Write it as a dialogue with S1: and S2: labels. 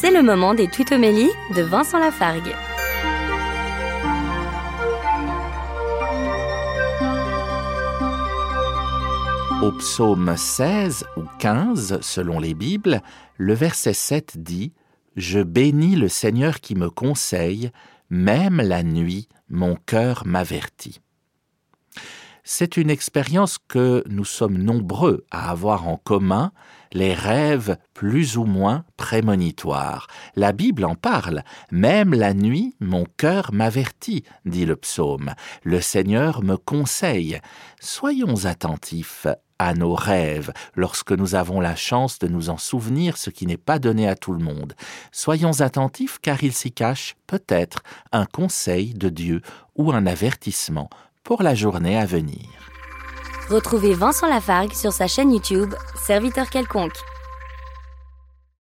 S1: C'est le moment des tutomélies de Vincent Lafargue.
S2: Au psaume 16 ou 15, selon les Bibles, le verset 7 dit Je bénis le Seigneur qui me conseille, même la nuit, mon cœur m'avertit. C'est une expérience que nous sommes nombreux à avoir en commun, les rêves plus ou moins prémonitoires. La Bible en parle. Même la nuit, mon cœur m'avertit, dit le psaume. Le Seigneur me conseille. Soyons attentifs à nos rêves lorsque nous avons la chance de nous en souvenir, ce qui n'est pas donné à tout le monde. Soyons attentifs car il s'y cache peut-être un conseil de Dieu ou un avertissement pour la journée à venir.
S1: Retrouvez Vincent Lafargue sur sa chaîne YouTube, Serviteur quelconque.